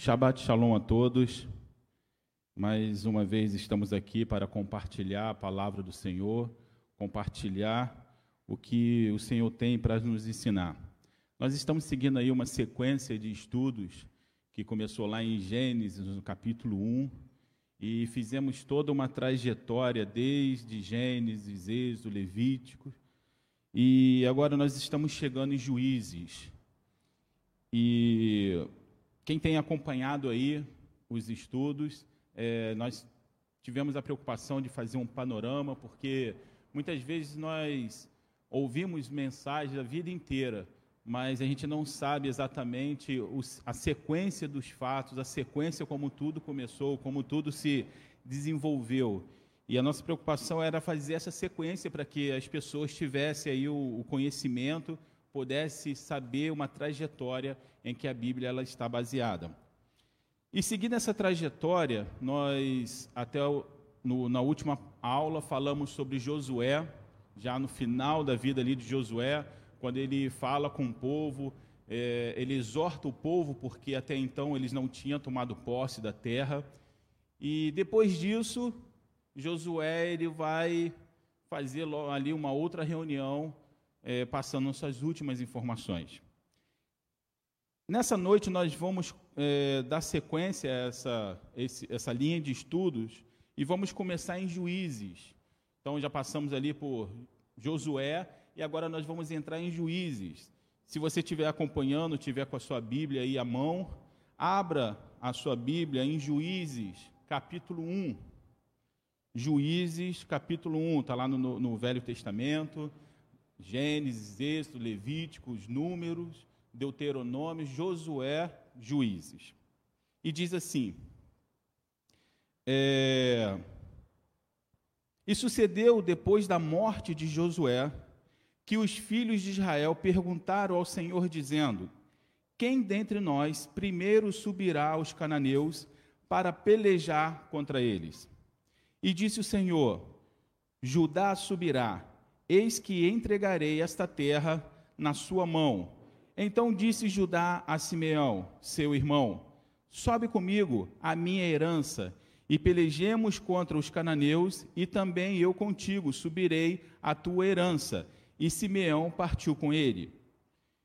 Shabbat Shalom a todos. Mais uma vez estamos aqui para compartilhar a palavra do Senhor, compartilhar o que o Senhor tem para nos ensinar. Nós estamos seguindo aí uma sequência de estudos que começou lá em Gênesis, no capítulo 1, e fizemos toda uma trajetória desde Gênesis, Êxodo, Levítico, e agora nós estamos chegando em Juízes. E quem tem acompanhado aí os estudos, é, nós tivemos a preocupação de fazer um panorama, porque muitas vezes nós ouvimos mensagens a vida inteira, mas a gente não sabe exatamente os, a sequência dos fatos, a sequência como tudo começou, como tudo se desenvolveu. E a nossa preocupação era fazer essa sequência para que as pessoas tivessem aí o, o conhecimento pudesse saber uma trajetória em que a Bíblia ela está baseada. E seguindo essa trajetória, nós até no, na última aula falamos sobre Josué, já no final da vida ali de Josué, quando ele fala com o povo, é, ele exorta o povo porque até então eles não tinham tomado posse da terra. E depois disso, Josué ele vai fazer ali uma outra reunião é, passando suas últimas informações. Nessa noite nós vamos é, dar sequência a essa, esse, essa linha de estudos e vamos começar em Juízes. Então já passamos ali por Josué e agora nós vamos entrar em Juízes. Se você estiver acompanhando, estiver com a sua Bíblia aí à mão, abra a sua Bíblia em Juízes, capítulo 1. Juízes, capítulo 1, está lá no, no Velho Testamento. Gênesis, Êxodo, Levíticos, Números, Deuteronômio, Josué, Juízes. E diz assim: é, E sucedeu depois da morte de Josué, que os filhos de Israel perguntaram ao Senhor, dizendo: Quem dentre nós primeiro subirá aos cananeus para pelejar contra eles? E disse o Senhor: Judá subirá Eis que entregarei esta terra na sua mão. Então disse Judá a Simeão, seu irmão: Sobe comigo a minha herança, e pelejemos contra os cananeus, e também eu contigo subirei a tua herança. E Simeão partiu com ele.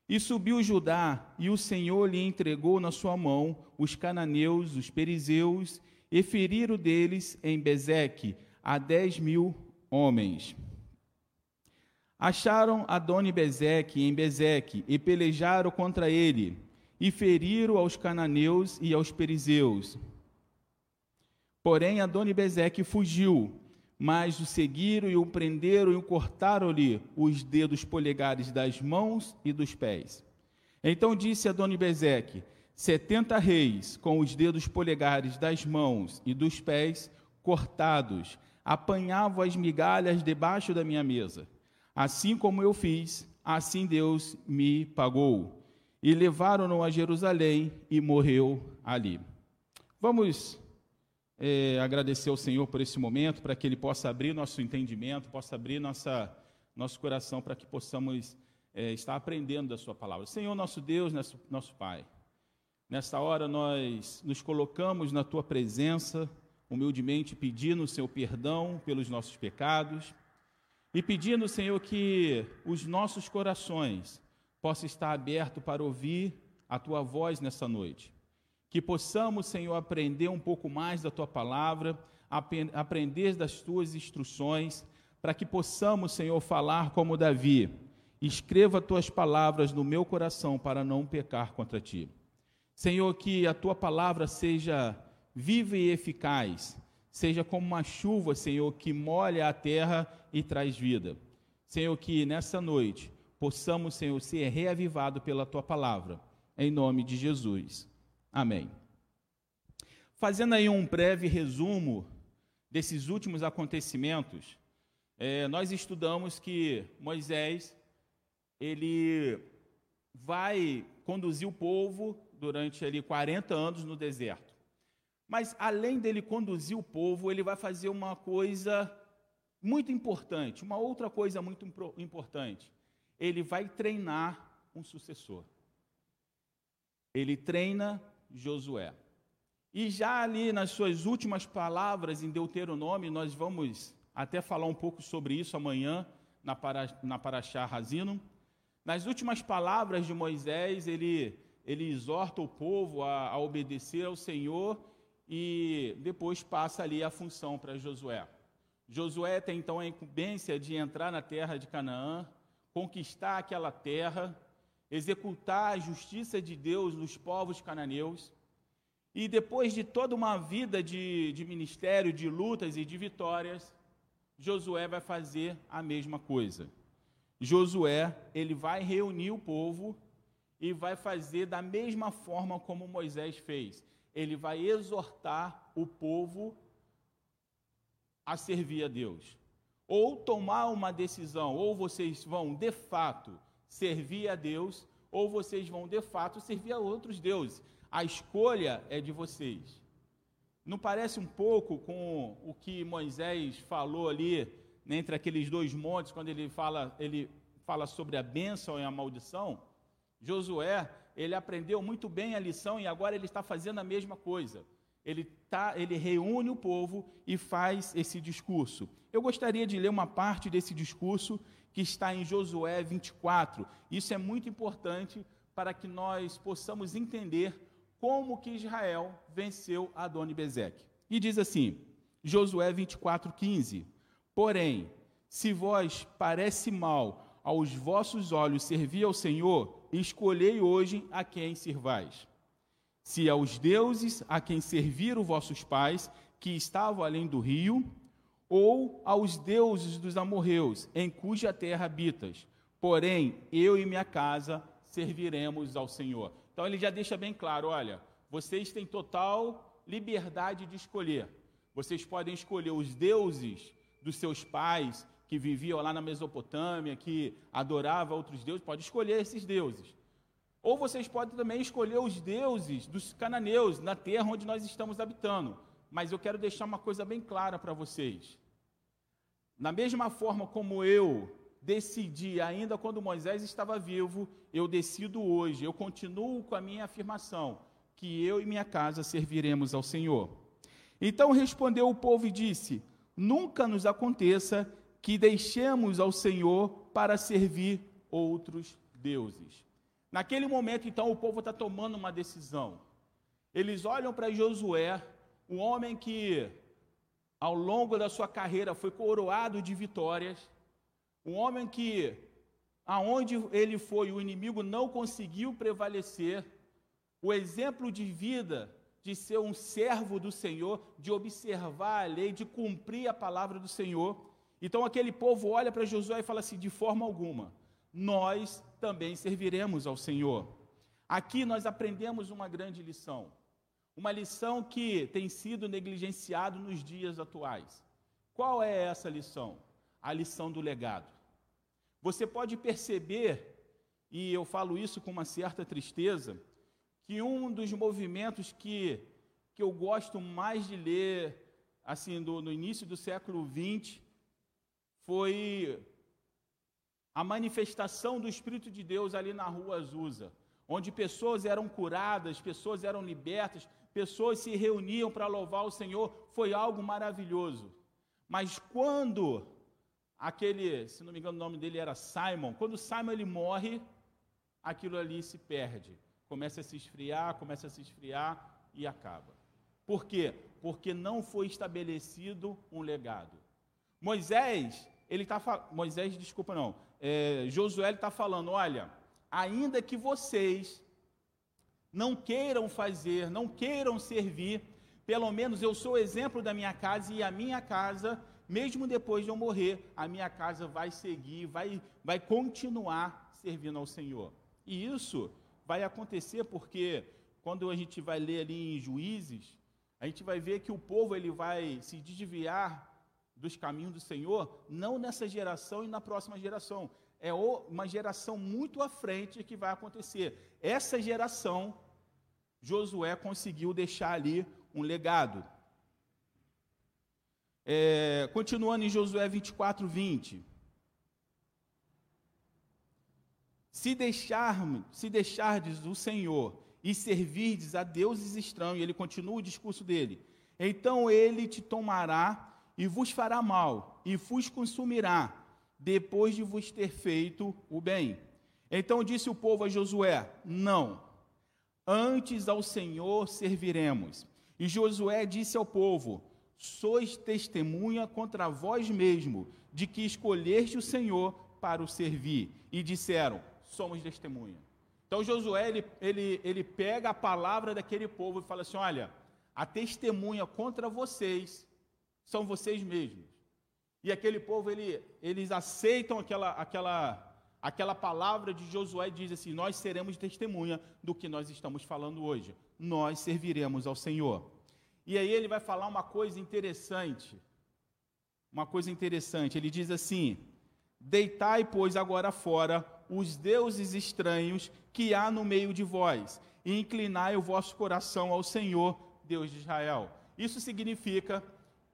E subiu Judá, e o Senhor lhe entregou na sua mão os cananeus, os perizeus, e feriram deles em Bezeque a dez mil homens. Acharam Adoni-Bezeque em Bezeque e pelejaram contra ele, e feriram aos cananeus e aos perizeus. Porém, Adoni-Bezeque fugiu, mas o seguiram e o prenderam e o cortaram-lhe os dedos polegares das mãos e dos pés. Então disse Adoni-Bezeque, setenta reis com os dedos polegares das mãos e dos pés cortados, apanhavam as migalhas debaixo da minha mesa. Assim como eu fiz, assim Deus me pagou. E levaram-no a Jerusalém e morreu ali. Vamos é, agradecer ao Senhor por esse momento, para que Ele possa abrir nosso entendimento, possa abrir nossa, nosso coração, para que possamos é, estar aprendendo da Sua palavra. Senhor, nosso Deus, nosso, nosso Pai, nesta hora nós nos colocamos na Tua presença, humildemente pedindo o Seu perdão pelos nossos pecados e pedindo, Senhor, que os nossos corações possam estar abertos para ouvir a tua voz nessa noite. Que possamos, Senhor, aprender um pouco mais da tua palavra, aprender das tuas instruções, para que possamos, Senhor, falar como Davi. Escreva tuas palavras no meu coração para não pecar contra ti. Senhor, que a tua palavra seja viva e eficaz, seja como uma chuva, Senhor, que molha a terra e traz vida. Senhor, que nessa noite possamos, Senhor, ser reavivado pela tua palavra, em nome de Jesus. Amém. Fazendo aí um breve resumo desses últimos acontecimentos, é, nós estudamos que Moisés ele vai conduzir o povo durante ali 40 anos no deserto. Mas além dele conduzir o povo, ele vai fazer uma coisa muito importante, uma outra coisa muito importante. Ele vai treinar um sucessor. Ele treina Josué. E já ali nas suas últimas palavras em Deuteronômio, nós vamos até falar um pouco sobre isso amanhã na, para, na Paraxá Razino. Nas últimas palavras de Moisés, ele, ele exorta o povo a, a obedecer ao Senhor e depois passa ali a função para Josué. Josué tem então a incumbência de entrar na terra de Canaã, conquistar aquela terra, executar a justiça de Deus nos povos cananeus. E depois de toda uma vida de, de ministério, de lutas e de vitórias, Josué vai fazer a mesma coisa. Josué, ele vai reunir o povo e vai fazer da mesma forma como Moisés fez. Ele vai exortar o povo a servir a Deus. Ou tomar uma decisão, ou vocês vão de fato servir a Deus, ou vocês vão de fato servir a outros deuses. A escolha é de vocês. Não parece um pouco com o que Moisés falou ali né, entre aqueles dois montes, quando ele fala, ele fala sobre a bênção e a maldição? Josué, ele aprendeu muito bem a lição e agora ele está fazendo a mesma coisa. Ele, tá, ele reúne o povo e faz esse discurso. Eu gostaria de ler uma parte desse discurso que está em Josué 24. Isso é muito importante para que nós possamos entender como que Israel venceu Adoni-Bezeque. E diz assim, Josué 24, 15, Porém, se vós parece mal aos vossos olhos servir ao Senhor, escolhei hoje a quem sirvais se aos deuses a quem serviram vossos pais, que estavam além do rio, ou aos deuses dos amorreus, em cuja terra habitas. Porém, eu e minha casa serviremos ao Senhor. Então ele já deixa bem claro, olha, vocês têm total liberdade de escolher. Vocês podem escolher os deuses dos seus pais que viviam lá na Mesopotâmia, que adoravam outros deuses, pode escolher esses deuses. Ou vocês podem também escolher os deuses dos cananeus na terra onde nós estamos habitando. Mas eu quero deixar uma coisa bem clara para vocês. Na mesma forma como eu decidi, ainda quando Moisés estava vivo, eu decido hoje, eu continuo com a minha afirmação, que eu e minha casa serviremos ao Senhor. Então respondeu o povo e disse: Nunca nos aconteça que deixemos ao Senhor para servir outros deuses. Naquele momento, então, o povo está tomando uma decisão. Eles olham para Josué, um homem que, ao longo da sua carreira, foi coroado de vitórias, um homem que, aonde ele foi, o inimigo não conseguiu prevalecer, o exemplo de vida de ser um servo do Senhor, de observar a lei, de cumprir a palavra do Senhor. Então aquele povo olha para Josué e fala assim: de forma alguma, nós também serviremos ao Senhor. Aqui nós aprendemos uma grande lição, uma lição que tem sido negligenciado nos dias atuais. Qual é essa lição? A lição do legado. Você pode perceber, e eu falo isso com uma certa tristeza, que um dos movimentos que, que eu gosto mais de ler, assim, do, no início do século XX, foi a manifestação do Espírito de Deus ali na rua Azusa, onde pessoas eram curadas, pessoas eram libertas, pessoas se reuniam para louvar o Senhor, foi algo maravilhoso. Mas quando aquele, se não me engano o nome dele era Simon, quando Simon ele morre, aquilo ali se perde, começa a se esfriar, começa a se esfriar e acaba. Por quê? Porque não foi estabelecido um legado. Moisés, ele está Moisés, desculpa não, é, Josué está falando: olha, ainda que vocês não queiram fazer, não queiram servir, pelo menos eu sou exemplo da minha casa e a minha casa, mesmo depois de eu morrer, a minha casa vai seguir, vai, vai continuar servindo ao Senhor. E isso vai acontecer porque quando a gente vai ler ali em Juízes, a gente vai ver que o povo ele vai se desviar dos caminhos do Senhor, não nessa geração e na próxima geração. É uma geração muito à frente que vai acontecer. Essa geração, Josué conseguiu deixar ali um legado. É, continuando em Josué 24, 20. Se, deixar, se deixardes o Senhor e servirdes a deuses estranhos, ele continua o discurso dele. Então ele te tomará e vos fará mal, e vos consumirá, depois de vos ter feito o bem. Então disse o povo a Josué: Não, antes ao Senhor serviremos. E Josué disse ao povo: Sois testemunha contra vós mesmo de que escolheste o Senhor para o servir. E disseram: Somos testemunha. Então Josué ele, ele, ele pega a palavra daquele povo e fala assim: Olha, a testemunha contra vocês são vocês mesmos. E aquele povo, ele, eles aceitam aquela, aquela, aquela palavra de Josué diz assim: Nós seremos testemunha do que nós estamos falando hoje. Nós serviremos ao Senhor. E aí ele vai falar uma coisa interessante. Uma coisa interessante. Ele diz assim: Deitai, pois, agora fora os deuses estranhos que há no meio de vós, e inclinai o vosso coração ao Senhor, Deus de Israel. Isso significa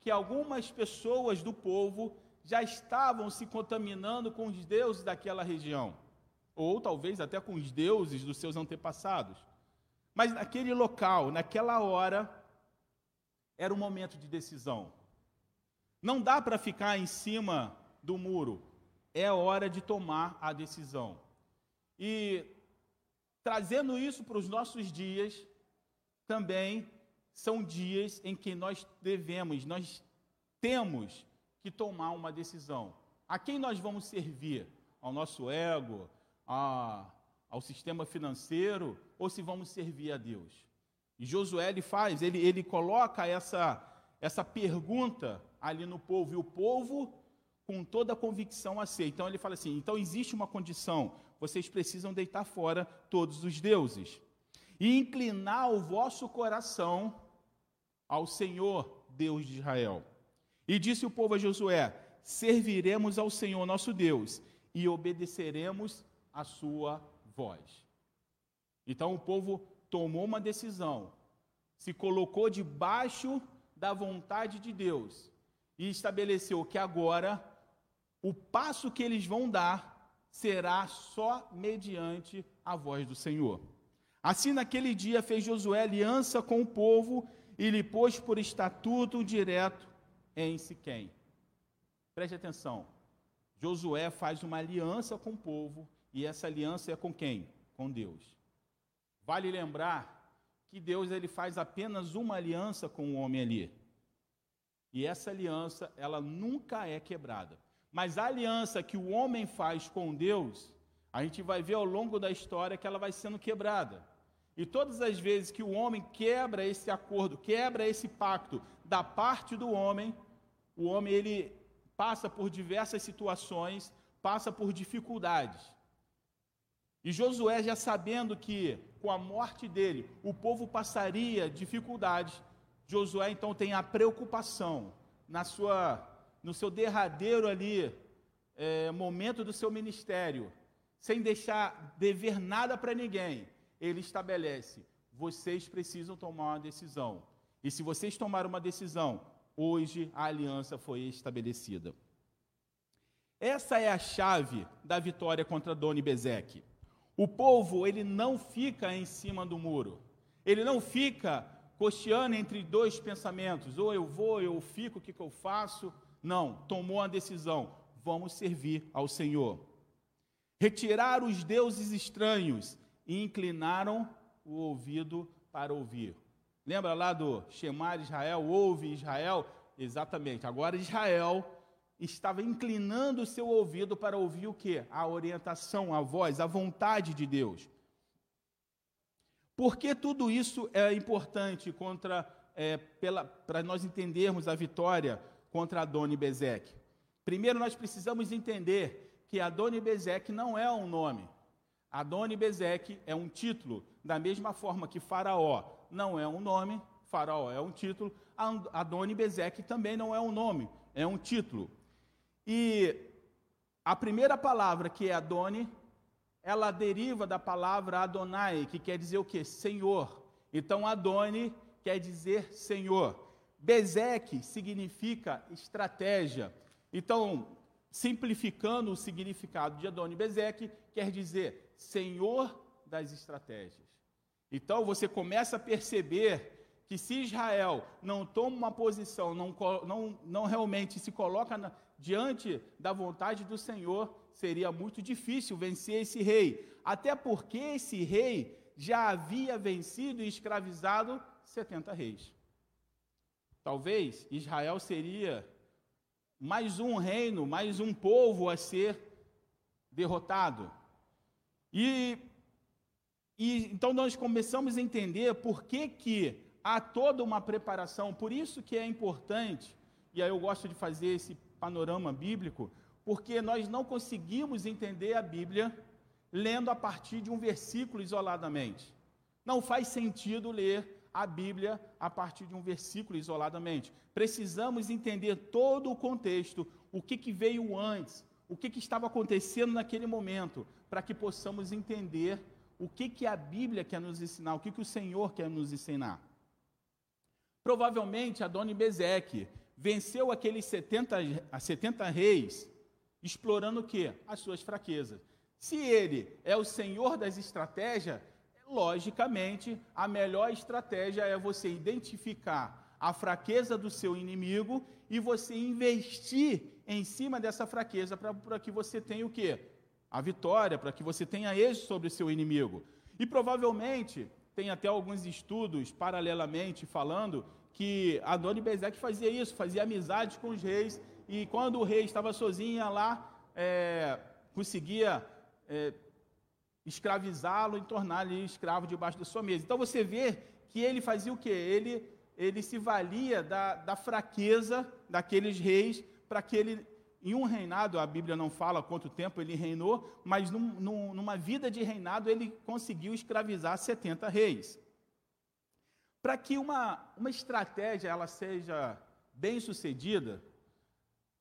que algumas pessoas do povo já estavam se contaminando com os deuses daquela região, ou talvez até com os deuses dos seus antepassados. Mas naquele local, naquela hora, era o momento de decisão. Não dá para ficar em cima do muro, é hora de tomar a decisão. E trazendo isso para os nossos dias, também são dias em que nós devemos, nós temos que tomar uma decisão. A quem nós vamos servir? Ao nosso ego, a, ao sistema financeiro, ou se vamos servir a Deus? E Josué ele faz, ele, ele coloca essa, essa pergunta ali no povo, e o povo, com toda a convicção, aceita. Então ele fala assim: então existe uma condição, vocês precisam deitar fora todos os deuses e inclinar o vosso coração ao Senhor, Deus de Israel. E disse o povo a Josué: Serviremos ao Senhor nosso Deus e obedeceremos a sua voz. Então o povo tomou uma decisão, se colocou debaixo da vontade de Deus e estabeleceu que agora o passo que eles vão dar será só mediante a voz do Senhor. Assim, naquele dia, fez Josué aliança com o povo e lhe pôs por estatuto direto em Siquém. Preste atenção. Josué faz uma aliança com o povo e essa aliança é com quem? Com Deus. Vale lembrar que Deus ele faz apenas uma aliança com o homem ali. E essa aliança, ela nunca é quebrada. Mas a aliança que o homem faz com Deus, a gente vai ver ao longo da história que ela vai sendo quebrada. E todas as vezes que o homem quebra esse acordo, quebra esse pacto da parte do homem, o homem ele passa por diversas situações, passa por dificuldades. E Josué, já sabendo que com a morte dele o povo passaria dificuldades, Josué então tem a preocupação na sua, no seu derradeiro ali é, momento do seu ministério, sem deixar dever nada para ninguém ele estabelece: vocês precisam tomar uma decisão. E se vocês tomaram uma decisão, hoje a aliança foi estabelecida. Essa é a chave da vitória contra Doni Bezeque. O povo, ele não fica em cima do muro. Ele não fica costeando entre dois pensamentos, ou eu vou, ou eu fico, o que, que eu faço? Não, tomou a decisão, vamos servir ao Senhor. Retirar os deuses estranhos e inclinaram o ouvido para ouvir. Lembra lá do de Israel, ouve Israel? Exatamente. Agora Israel estava inclinando o seu ouvido para ouvir o que? A orientação, a voz, a vontade de Deus. Por que tudo isso é importante contra é, para nós entendermos a vitória contra Adoni Bezek? Primeiro, nós precisamos entender que Adoni Bezek não é um nome. Adoni Bezek é um título, da mesma forma que Faraó não é um nome, Faraó é um título, Adoni Bezek também não é um nome, é um título. E a primeira palavra, que é Adoni, ela deriva da palavra Adonai, que quer dizer o quê? Senhor. Então, Adoni quer dizer Senhor. Bezek significa estratégia. Então, simplificando o significado de Adoni Bezek, quer dizer Senhor das estratégias. Então você começa a perceber que se Israel não toma uma posição, não, não, não realmente se coloca na, diante da vontade do Senhor, seria muito difícil vencer esse rei. Até porque esse rei já havia vencido e escravizado 70 reis. Talvez Israel seria mais um reino, mais um povo a ser derrotado. E, e então nós começamos a entender por que, que há toda uma preparação, por isso que é importante, e aí eu gosto de fazer esse panorama bíblico, porque nós não conseguimos entender a Bíblia lendo a partir de um versículo isoladamente. Não faz sentido ler a Bíblia a partir de um versículo isoladamente. Precisamos entender todo o contexto, o que, que veio antes, o que, que estava acontecendo naquele momento, para que possamos entender o que, que a Bíblia quer nos ensinar, o que, que o Senhor quer nos ensinar. Provavelmente Adoni Bezeque venceu aqueles 70, 70 reis, explorando o quê? As suas fraquezas. Se ele é o senhor das estratégias, logicamente, a melhor estratégia é você identificar a fraqueza do seu inimigo e você investir em cima dessa fraqueza para que você tenha o quê? A vitória, para que você tenha êxito sobre o seu inimigo. E provavelmente, tem até alguns estudos paralelamente falando que Adoni Bezek fazia isso, fazia amizade com os reis, e quando o rei estava sozinho lá, é, conseguia é, escravizá-lo e tornar-lhe escravo debaixo da sua mesa. Então você vê que ele fazia o quê? Ele, ele se valia da, da fraqueza daqueles reis para que ele, em um reinado, a Bíblia não fala quanto tempo ele reinou, mas num, num, numa vida de reinado ele conseguiu escravizar 70 reis. Para que uma, uma estratégia ela seja bem sucedida,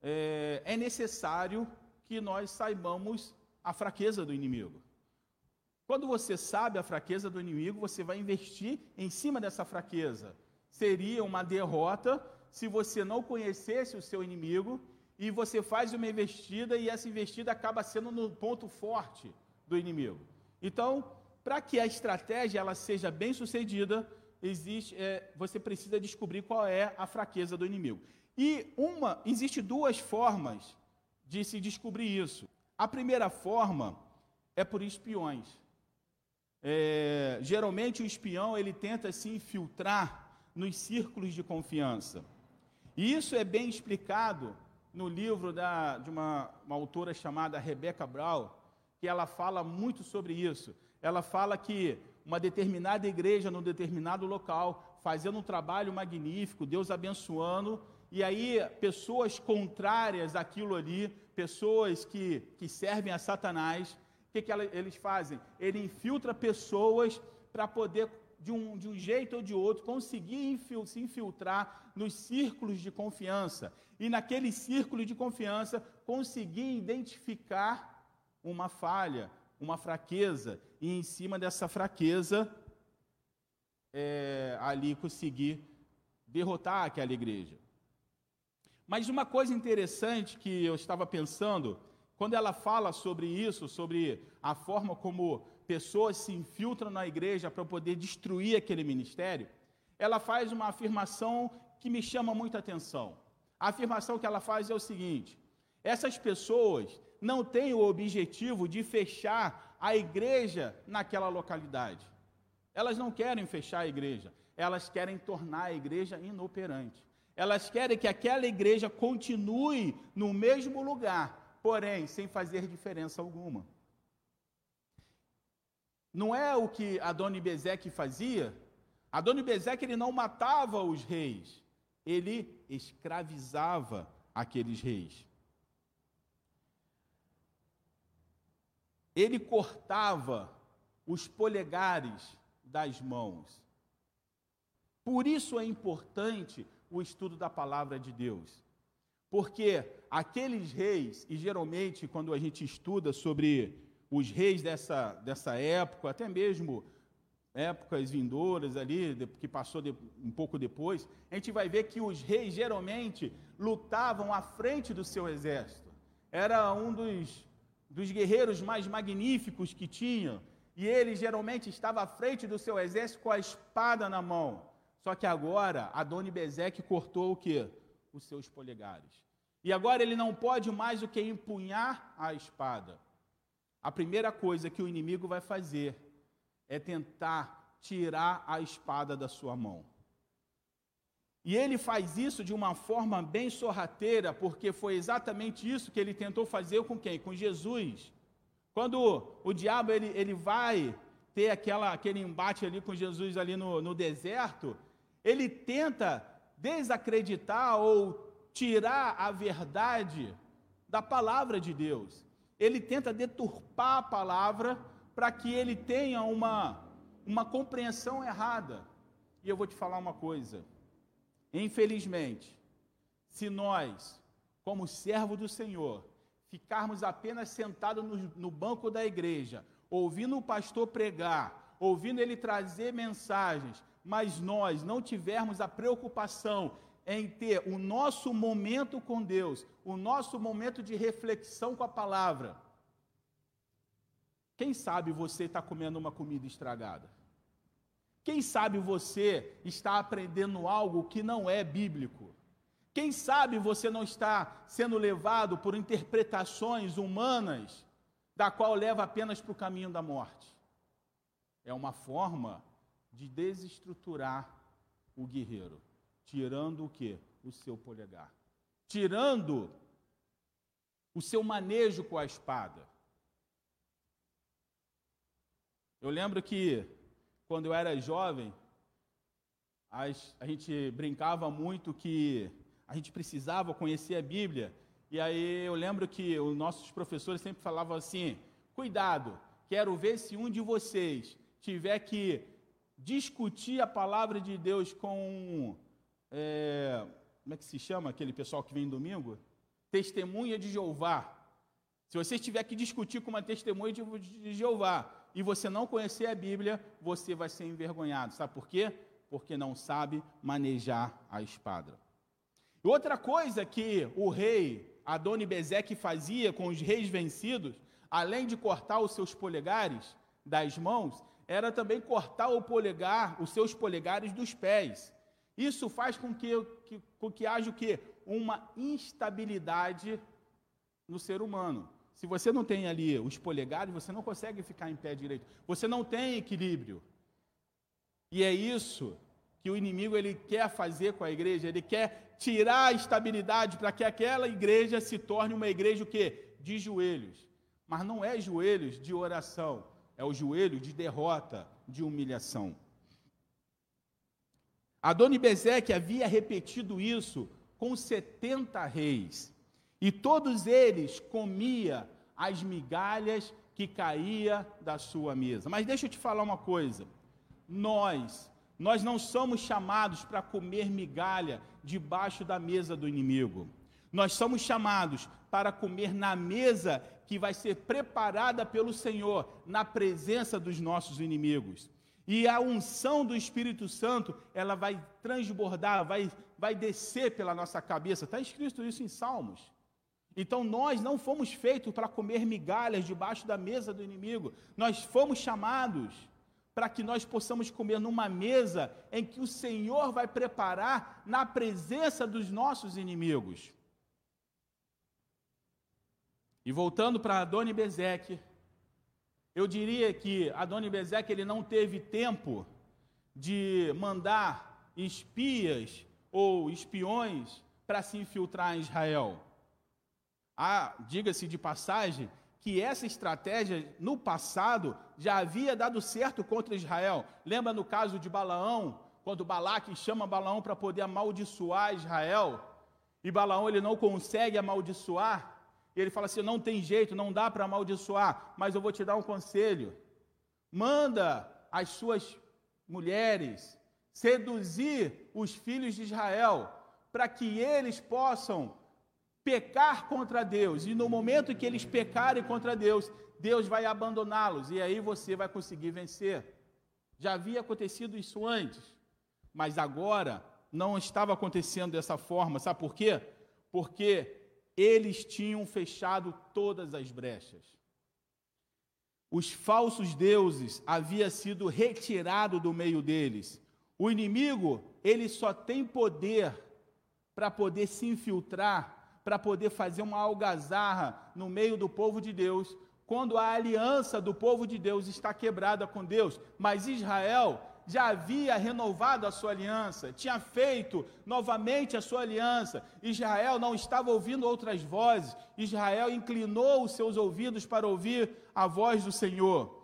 é, é necessário que nós saibamos a fraqueza do inimigo. Quando você sabe a fraqueza do inimigo, você vai investir em cima dessa fraqueza. Seria uma derrota se você não conhecesse o seu inimigo e você faz uma investida e essa investida acaba sendo no ponto forte do inimigo. Então, para que a estratégia ela seja bem sucedida, existe, é, você precisa descobrir qual é a fraqueza do inimigo. E uma, existe duas formas de se descobrir isso. A primeira forma é por espiões. É, geralmente o espião ele tenta se infiltrar nos círculos de confiança. E isso é bem explicado no livro da, de uma, uma autora chamada Rebecca Brown, que ela fala muito sobre isso. Ela fala que uma determinada igreja num determinado local, fazendo um trabalho magnífico, Deus abençoando, e aí pessoas contrárias àquilo ali, pessoas que, que servem a Satanás, o que, que eles fazem? Ele infiltra pessoas para poder, de um, de um jeito ou de outro, conseguir infil, se infiltrar nos círculos de confiança. E naquele círculo de confiança, conseguir identificar uma falha, uma fraqueza, e em cima dessa fraqueza, é, ali conseguir derrotar aquela igreja. Mas uma coisa interessante que eu estava pensando, quando ela fala sobre isso, sobre a forma como pessoas se infiltram na igreja para poder destruir aquele ministério, ela faz uma afirmação que me chama muita atenção. A afirmação que ela faz é o seguinte: essas pessoas não têm o objetivo de fechar a igreja naquela localidade. Elas não querem fechar a igreja, elas querem tornar a igreja inoperante. Elas querem que aquela igreja continue no mesmo lugar, porém sem fazer diferença alguma. Não é o que Adoni Bezeque fazia? Adoni Bezeque ele não matava os reis, ele escravizava aqueles reis. ele cortava os polegares das mãos. Por isso é importante o estudo da palavra de Deus. Porque aqueles reis, e geralmente quando a gente estuda sobre os reis dessa, dessa época, até mesmo épocas vindouras ali, que passou de, um pouco depois, a gente vai ver que os reis geralmente lutavam à frente do seu exército. Era um dos dos guerreiros mais magníficos que tinham. e ele geralmente estava à frente do seu exército com a espada na mão. Só que agora Adoni Bezeque cortou o que? Os seus polegares. E agora ele não pode mais o que empunhar a espada. A primeira coisa que o inimigo vai fazer é tentar tirar a espada da sua mão. E ele faz isso de uma forma bem sorrateira, porque foi exatamente isso que ele tentou fazer com quem? Com Jesus. Quando o diabo ele, ele vai ter aquela, aquele embate ali com Jesus ali no, no deserto, ele tenta desacreditar ou tirar a verdade da palavra de Deus. Ele tenta deturpar a palavra para que ele tenha uma, uma compreensão errada. E eu vou te falar uma coisa. Infelizmente, se nós, como servo do Senhor, ficarmos apenas sentados no, no banco da igreja, ouvindo o pastor pregar, ouvindo ele trazer mensagens, mas nós não tivermos a preocupação em ter o nosso momento com Deus, o nosso momento de reflexão com a palavra. Quem sabe você está comendo uma comida estragada? Quem sabe você está aprendendo algo que não é bíblico? Quem sabe você não está sendo levado por interpretações humanas, da qual leva apenas para o caminho da morte? É uma forma de desestruturar o guerreiro, tirando o que? O seu polegar. Tirando o seu manejo com a espada. Eu lembro que quando eu era jovem, as, a gente brincava muito que a gente precisava conhecer a Bíblia. E aí eu lembro que os nossos professores sempre falavam assim: cuidado, quero ver se um de vocês tiver que discutir a palavra de Deus com. É, como é que se chama aquele pessoal que vem domingo? Testemunha de Jeová. Se você tiver que discutir com uma testemunha de Jeová e você não conhecer a Bíblia, você vai ser envergonhado. Sabe por quê? Porque não sabe manejar a espada. Outra coisa que o rei Adoni Bezeque fazia com os reis vencidos, além de cortar os seus polegares das mãos, era também cortar o polegar, os seus polegares dos pés. Isso faz com que, que, com que haja o quê? Uma instabilidade no ser humano. Se você não tem ali os polegares, você não consegue ficar em pé direito. Você não tem equilíbrio. E é isso que o inimigo ele quer fazer com a igreja, ele quer tirar a estabilidade para que aquela igreja se torne uma igreja o quê? De joelhos. Mas não é joelhos de oração, é o joelho de derrota, de humilhação. Adonibezeque havia repetido isso com 70 reis, e todos eles comia as migalhas que caía da sua mesa. Mas deixa eu te falar uma coisa. Nós, nós não somos chamados para comer migalha debaixo da mesa do inimigo. Nós somos chamados para comer na mesa que vai ser preparada pelo Senhor, na presença dos nossos inimigos. E a unção do Espírito Santo, ela vai transbordar, vai, vai descer pela nossa cabeça. Está escrito isso em Salmos. Então nós não fomos feitos para comer migalhas debaixo da mesa do inimigo. Nós fomos chamados para que nós possamos comer numa mesa em que o Senhor vai preparar na presença dos nossos inimigos. E voltando para Adoni Bezeque, eu diria que Adoni Bezeque ele não teve tempo de mandar espias ou espiões para se infiltrar em Israel. Ah, diga-se de passagem que essa estratégia no passado já havia dado certo contra Israel. Lembra no caso de Balaão, quando Balaque chama Balaão para poder amaldiçoar Israel, e Balaão ele não consegue amaldiçoar, e ele fala assim: não tem jeito, não dá para amaldiçoar, mas eu vou te dar um conselho. Manda as suas mulheres seduzir os filhos de Israel, para que eles possam pecar contra Deus. E no momento que eles pecarem contra Deus, Deus vai abandoná-los. E aí você vai conseguir vencer. Já havia acontecido isso antes, mas agora não estava acontecendo dessa forma. Sabe por quê? Porque eles tinham fechado todas as brechas. os falsos deuses havia sido retirado do meio deles. O inimigo, ele só tem poder para poder se infiltrar, para poder fazer uma algazarra no meio do povo de Deus, quando a aliança do povo de Deus está quebrada com Deus. Mas Israel já havia renovado a sua aliança, tinha feito novamente a sua aliança. Israel não estava ouvindo outras vozes, Israel inclinou os seus ouvidos para ouvir a voz do Senhor.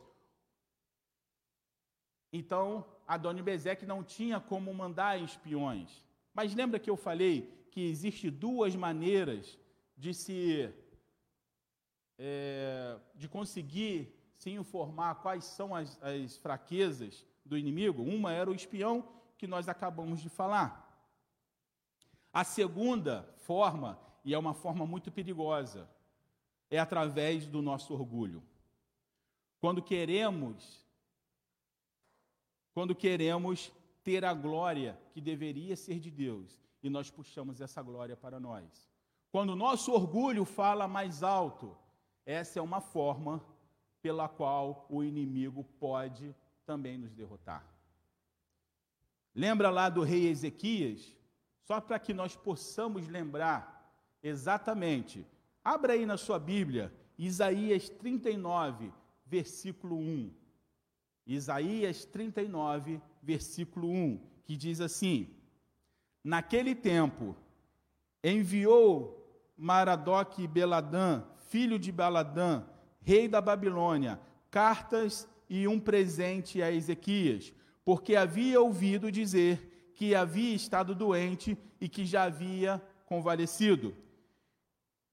Então, Adonibezeque não tinha como mandar espiões. Mas lembra que eu falei que existe duas maneiras de se é, de conseguir se informar quais são as, as fraquezas do inimigo. Uma era o espião, que nós acabamos de falar. A segunda forma, e é uma forma muito perigosa, é através do nosso orgulho. Quando queremos quando queremos ter a glória que deveria ser de Deus e nós puxamos essa glória para nós. Quando o nosso orgulho fala mais alto, essa é uma forma pela qual o inimigo pode também nos derrotar. Lembra lá do rei Ezequias? Só para que nós possamos lembrar exatamente. Abra aí na sua Bíblia, Isaías 39, versículo 1. Isaías 39, versículo 1, que diz assim: Naquele tempo enviou Maradoc Beladã, filho de Baladã, rei da Babilônia, cartas e um presente a Ezequias, porque havia ouvido dizer que havia estado doente e que já havia convalescido.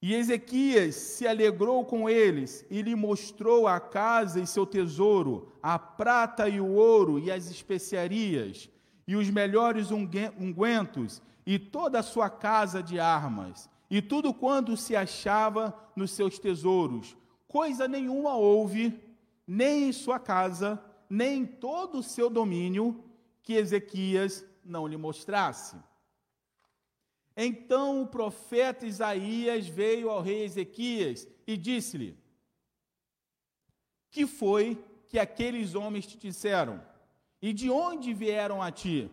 E Ezequias se alegrou com eles e lhe mostrou a casa e seu tesouro, a prata e o ouro e as especiarias, e os melhores ungüentos, e toda a sua casa de armas, e tudo quanto se achava nos seus tesouros. Coisa nenhuma houve nem em sua casa, nem em todo o seu domínio, que Ezequias não lhe mostrasse. Então o profeta Isaías veio ao rei Ezequias e disse-lhe: Que foi que aqueles homens te disseram? E de onde vieram a ti?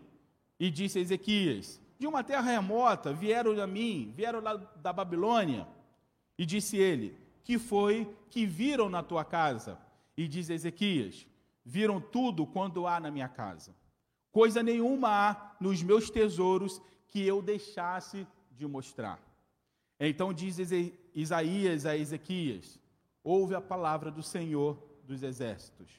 E disse Ezequias: De uma terra remota vieram a mim, vieram lá da Babilônia. E disse ele: Que foi que viram na tua casa? E diz Ezequias: Viram tudo quando há na minha casa. Coisa nenhuma há nos meus tesouros que eu deixasse de mostrar. Então diz Isaías a Ezequias: Ouve a palavra do Senhor dos exércitos.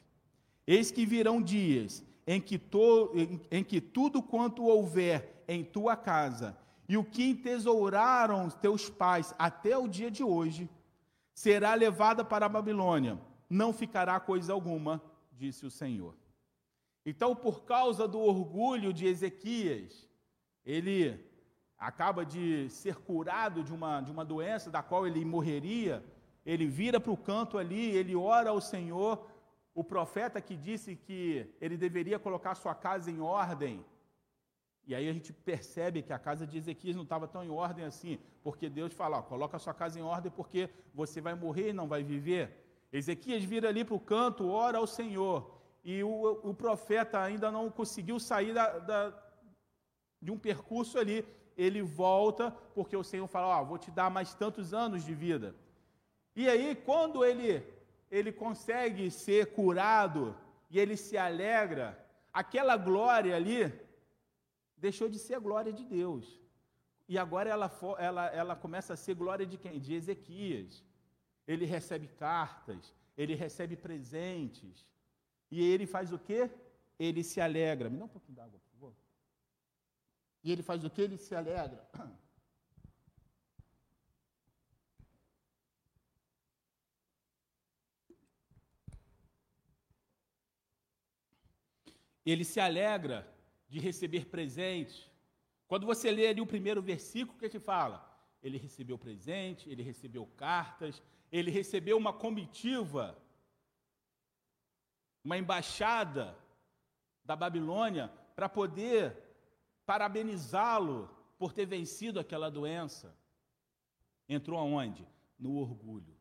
Eis que virão dias em que, to, em, em que tudo quanto houver em tua casa e o que entesouraram teus pais até o dia de hoje será levada para a Babilônia não ficará coisa alguma, disse o Senhor. Então, por causa do orgulho de Ezequias, ele acaba de ser curado de uma, de uma doença da qual ele morreria, ele vira para o canto ali, ele ora ao Senhor, o profeta que disse que ele deveria colocar sua casa em ordem, e aí a gente percebe que a casa de Ezequias não estava tão em ordem assim, porque Deus fala, ó, coloca sua casa em ordem porque você vai morrer e não vai viver. Ezequias vira ali para o canto, ora ao Senhor, e o, o profeta ainda não conseguiu sair da, da, de um percurso ali. Ele volta, porque o Senhor fala: oh, vou te dar mais tantos anos de vida. E aí, quando ele, ele consegue ser curado e ele se alegra, aquela glória ali deixou de ser a glória de Deus. E agora ela, ela, ela começa a ser glória de quem? De Ezequias ele recebe cartas, ele recebe presentes. E ele faz o quê? Ele se alegra. Me dá um pouquinho d'água, por favor. E ele faz o quê? Ele se alegra. Ele se alegra de receber presentes. Quando você lê ali o primeiro versículo, o que te fala? Ele recebeu presente, ele recebeu cartas, ele recebeu uma comitiva, uma embaixada da Babilônia para poder parabenizá-lo por ter vencido aquela doença. Entrou aonde? No orgulho.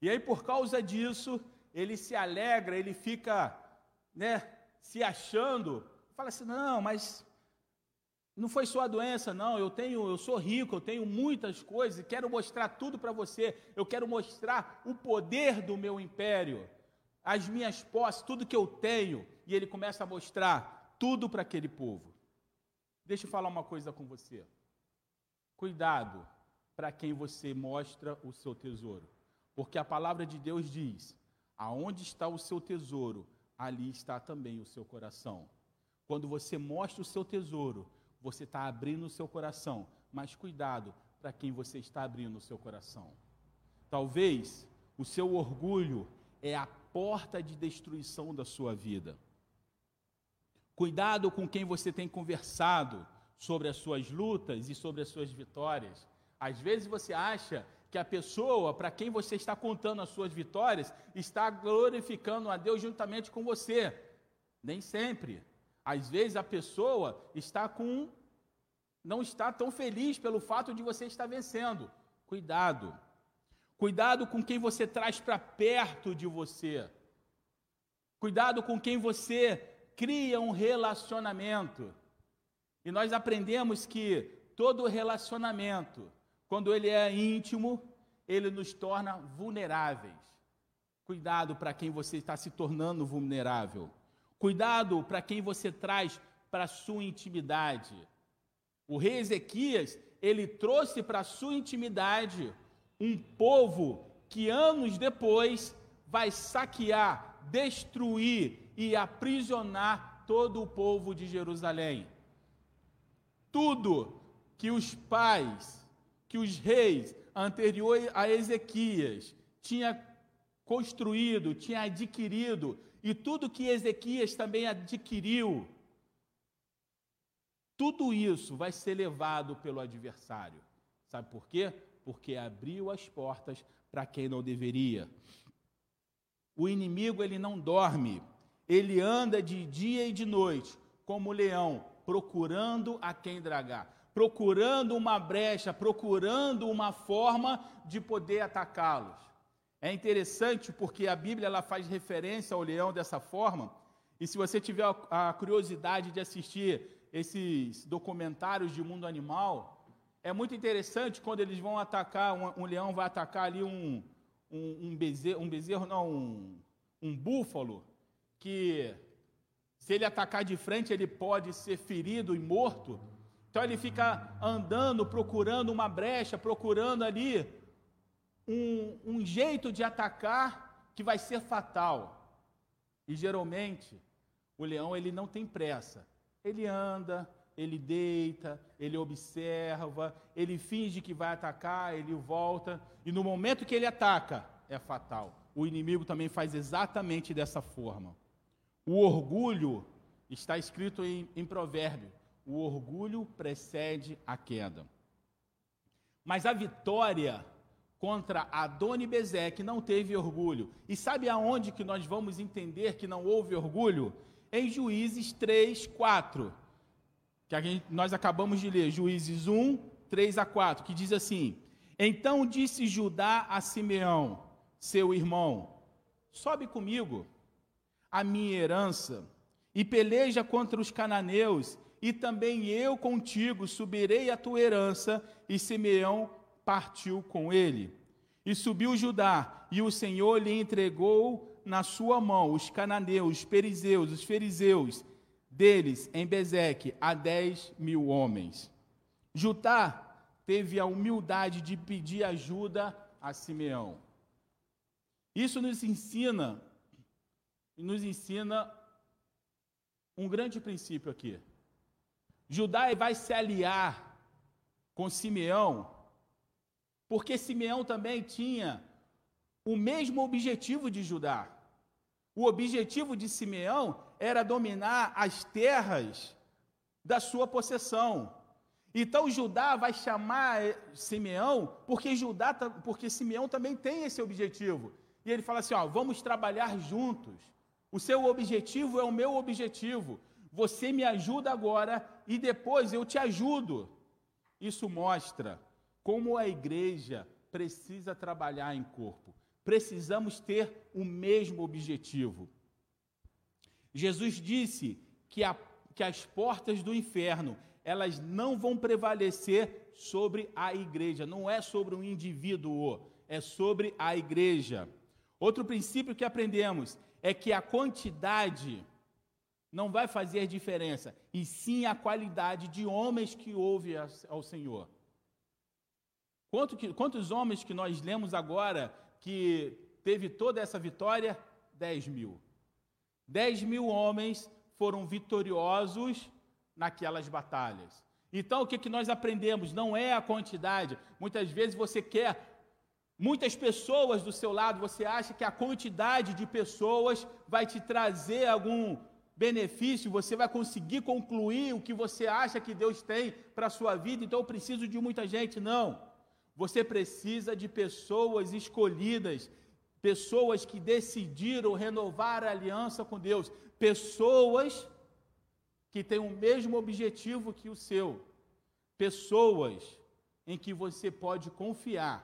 E aí, por causa disso, ele se alegra, ele fica, né, se achando, fala assim: "Não, mas não foi só a doença, não. Eu tenho, eu sou rico, eu tenho muitas coisas e quero mostrar tudo para você. Eu quero mostrar o poder do meu império, as minhas posses, tudo que eu tenho. E ele começa a mostrar tudo para aquele povo. Deixa eu falar uma coisa com você. Cuidado para quem você mostra o seu tesouro, porque a palavra de Deus diz: aonde está o seu tesouro, ali está também o seu coração. Quando você mostra o seu tesouro, você está abrindo o seu coração, mas cuidado para quem você está abrindo o seu coração. Talvez o seu orgulho é a porta de destruição da sua vida. Cuidado com quem você tem conversado sobre as suas lutas e sobre as suas vitórias. Às vezes você acha que a pessoa para quem você está contando as suas vitórias está glorificando a Deus juntamente com você. Nem sempre. Às vezes a pessoa está com não está tão feliz pelo fato de você estar vencendo. Cuidado. Cuidado com quem você traz para perto de você. Cuidado com quem você cria um relacionamento. E nós aprendemos que todo relacionamento, quando ele é íntimo, ele nos torna vulneráveis. Cuidado para quem você está se tornando vulnerável. Cuidado para quem você traz para a sua intimidade. O rei Ezequias, ele trouxe para a sua intimidade um povo que anos depois vai saquear, destruir e aprisionar todo o povo de Jerusalém. Tudo que os pais, que os reis anteriores a Ezequias tinha construído, tinha adquirido, e tudo que Ezequias também adquiriu, tudo isso vai ser levado pelo adversário. Sabe por quê? Porque abriu as portas para quem não deveria. O inimigo ele não dorme, ele anda de dia e de noite, como leão, procurando a quem dragar, procurando uma brecha, procurando uma forma de poder atacá-los. É interessante porque a Bíblia ela faz referência ao leão dessa forma. E se você tiver a curiosidade de assistir esses documentários de mundo animal, é muito interessante quando eles vão atacar, um, um leão vai atacar ali um, um, um, bezerro, um bezerro, não, um, um búfalo, que se ele atacar de frente, ele pode ser ferido e morto. Então ele fica andando, procurando uma brecha, procurando ali um, um jeito de atacar que vai ser fatal. E geralmente o leão ele não tem pressa. Ele anda, ele deita, ele observa, ele finge que vai atacar, ele volta, e no momento que ele ataca, é fatal. O inimigo também faz exatamente dessa forma. O orgulho está escrito em, em provérbio: o orgulho precede a queda. Mas a vitória contra Adoni Bezeque não teve orgulho. E sabe aonde que nós vamos entender que não houve orgulho? Em Juízes 3, 4. Que gente, nós acabamos de ler, Juízes 1, 3 a 4, que diz assim: Então disse Judá a Simeão, seu irmão: Sobe comigo a minha herança e peleja contra os cananeus, e também eu contigo subirei a tua herança. E Simeão partiu com ele. E subiu Judá, e o Senhor lhe entregou na sua mão os cananeus, os perizeus, os fariseus, deles em Bezeque a dez mil homens. Judá teve a humildade de pedir ajuda a Simeão. Isso nos ensina, nos ensina um grande princípio aqui. Judá vai se aliar com Simeão porque Simeão também tinha o mesmo objetivo de Judá. O objetivo de Simeão era dominar as terras da sua possessão. Então Judá vai chamar Simeão porque Judá, porque Simeão também tem esse objetivo. E ele fala assim: ó, vamos trabalhar juntos. O seu objetivo é o meu objetivo. Você me ajuda agora e depois eu te ajudo. Isso mostra como a igreja precisa trabalhar em corpo, precisamos ter o mesmo objetivo. Jesus disse que, a, que as portas do inferno elas não vão prevalecer sobre a igreja, não é sobre um indivíduo, é sobre a igreja. Outro princípio que aprendemos é que a quantidade não vai fazer diferença, e sim a qualidade de homens que ouvem ao Senhor. Quanto que, quantos homens que nós lemos agora que teve toda essa vitória? 10 mil. 10 mil homens foram vitoriosos naquelas batalhas. Então, o que, que nós aprendemos? Não é a quantidade. Muitas vezes você quer muitas pessoas do seu lado, você acha que a quantidade de pessoas vai te trazer algum benefício, você vai conseguir concluir o que você acha que Deus tem para a sua vida, então eu preciso de muita gente. Não. Você precisa de pessoas escolhidas, pessoas que decidiram renovar a aliança com Deus, pessoas que tem o mesmo objetivo que o seu. Pessoas em que você pode confiar,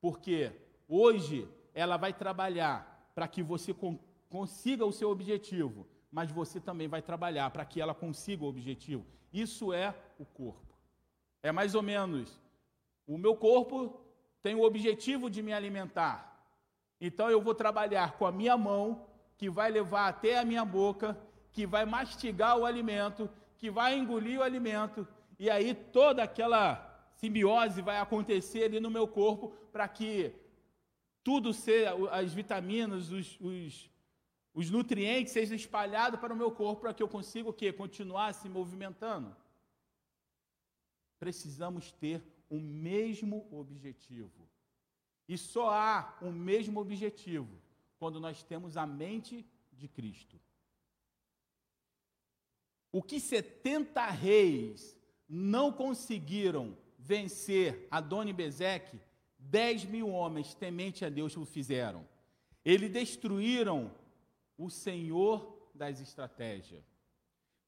porque hoje ela vai trabalhar para que você consiga o seu objetivo, mas você também vai trabalhar para que ela consiga o objetivo. Isso é o corpo. É mais ou menos o meu corpo tem o objetivo de me alimentar. Então eu vou trabalhar com a minha mão, que vai levar até a minha boca, que vai mastigar o alimento, que vai engolir o alimento, e aí toda aquela simbiose vai acontecer ali no meu corpo para que tudo seja, as vitaminas, os, os, os nutrientes sejam espalhados para o meu corpo para que eu consiga o quê? Continuar se movimentando. Precisamos ter o mesmo objetivo. E só há o mesmo objetivo quando nós temos a mente de Cristo. O que 70 reis não conseguiram vencer Adoni Bezeque, 10 mil homens temente a Deus o fizeram. Eles destruíram o Senhor das estratégias,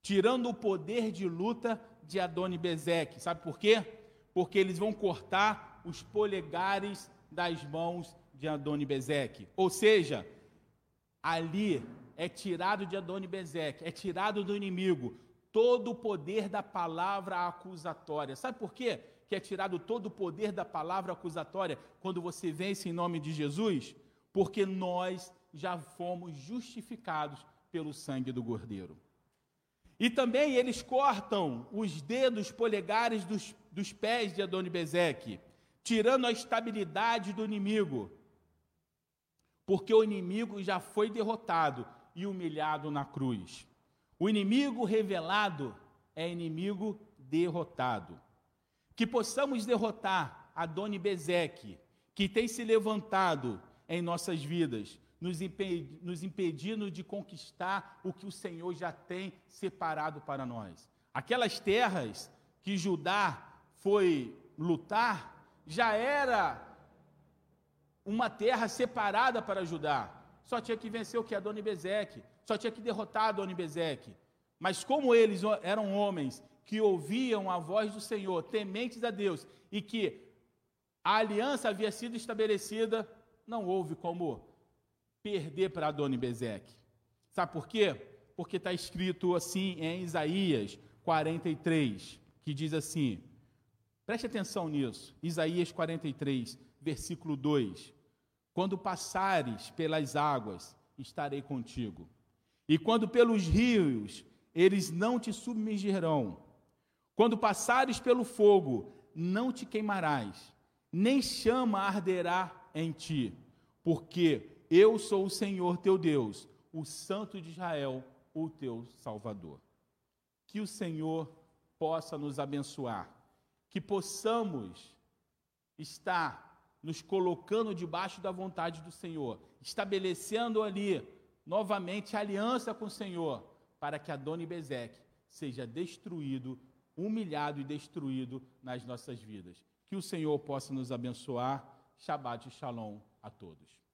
tirando o poder de luta de Adoni Bezeque. Sabe por quê? Porque eles vão cortar os polegares das mãos de Adoni Bezeque. Ou seja, ali é tirado de Adoni Bezeque, é tirado do inimigo todo o poder da palavra acusatória. Sabe por quê? Que é tirado todo o poder da palavra acusatória quando você vence em nome de Jesus? Porque nós já fomos justificados pelo sangue do Gordeiro. E também eles cortam os dedos polegares dos, dos pés de Adoni Bezeque, tirando a estabilidade do inimigo. Porque o inimigo já foi derrotado e humilhado na cruz. O inimigo revelado é inimigo derrotado. Que possamos derrotar Adoni Bezeque, que tem se levantado em nossas vidas, nos, nos impedindo de conquistar o que o Senhor já tem separado para nós. Aquelas terras que Judá foi lutar, já era uma terra separada para Judá só tinha que vencer o que? Adoni Bezeque. Só tinha que derrotar Adoni Bezeque. Mas como eles eram homens que ouviam a voz do Senhor, tementes a Deus, e que a aliança havia sido estabelecida, não houve como perder para Adoni Bezeque. Sabe por quê? Porque está escrito assim em Isaías 43, que diz assim: preste atenção nisso, Isaías 43, versículo 2. Quando passares pelas águas, estarei contigo. E quando pelos rios, eles não te submergirão. Quando passares pelo fogo, não te queimarás, nem chama arderá em ti, porque eu sou o Senhor teu Deus, o Santo de Israel, o teu Salvador. Que o Senhor possa nos abençoar, que possamos estar nos colocando debaixo da vontade do Senhor, estabelecendo ali novamente aliança com o Senhor, para que Adoni Bezeque seja destruído, humilhado e destruído nas nossas vidas. Que o Senhor possa nos abençoar. Shabbat Shalom a todos.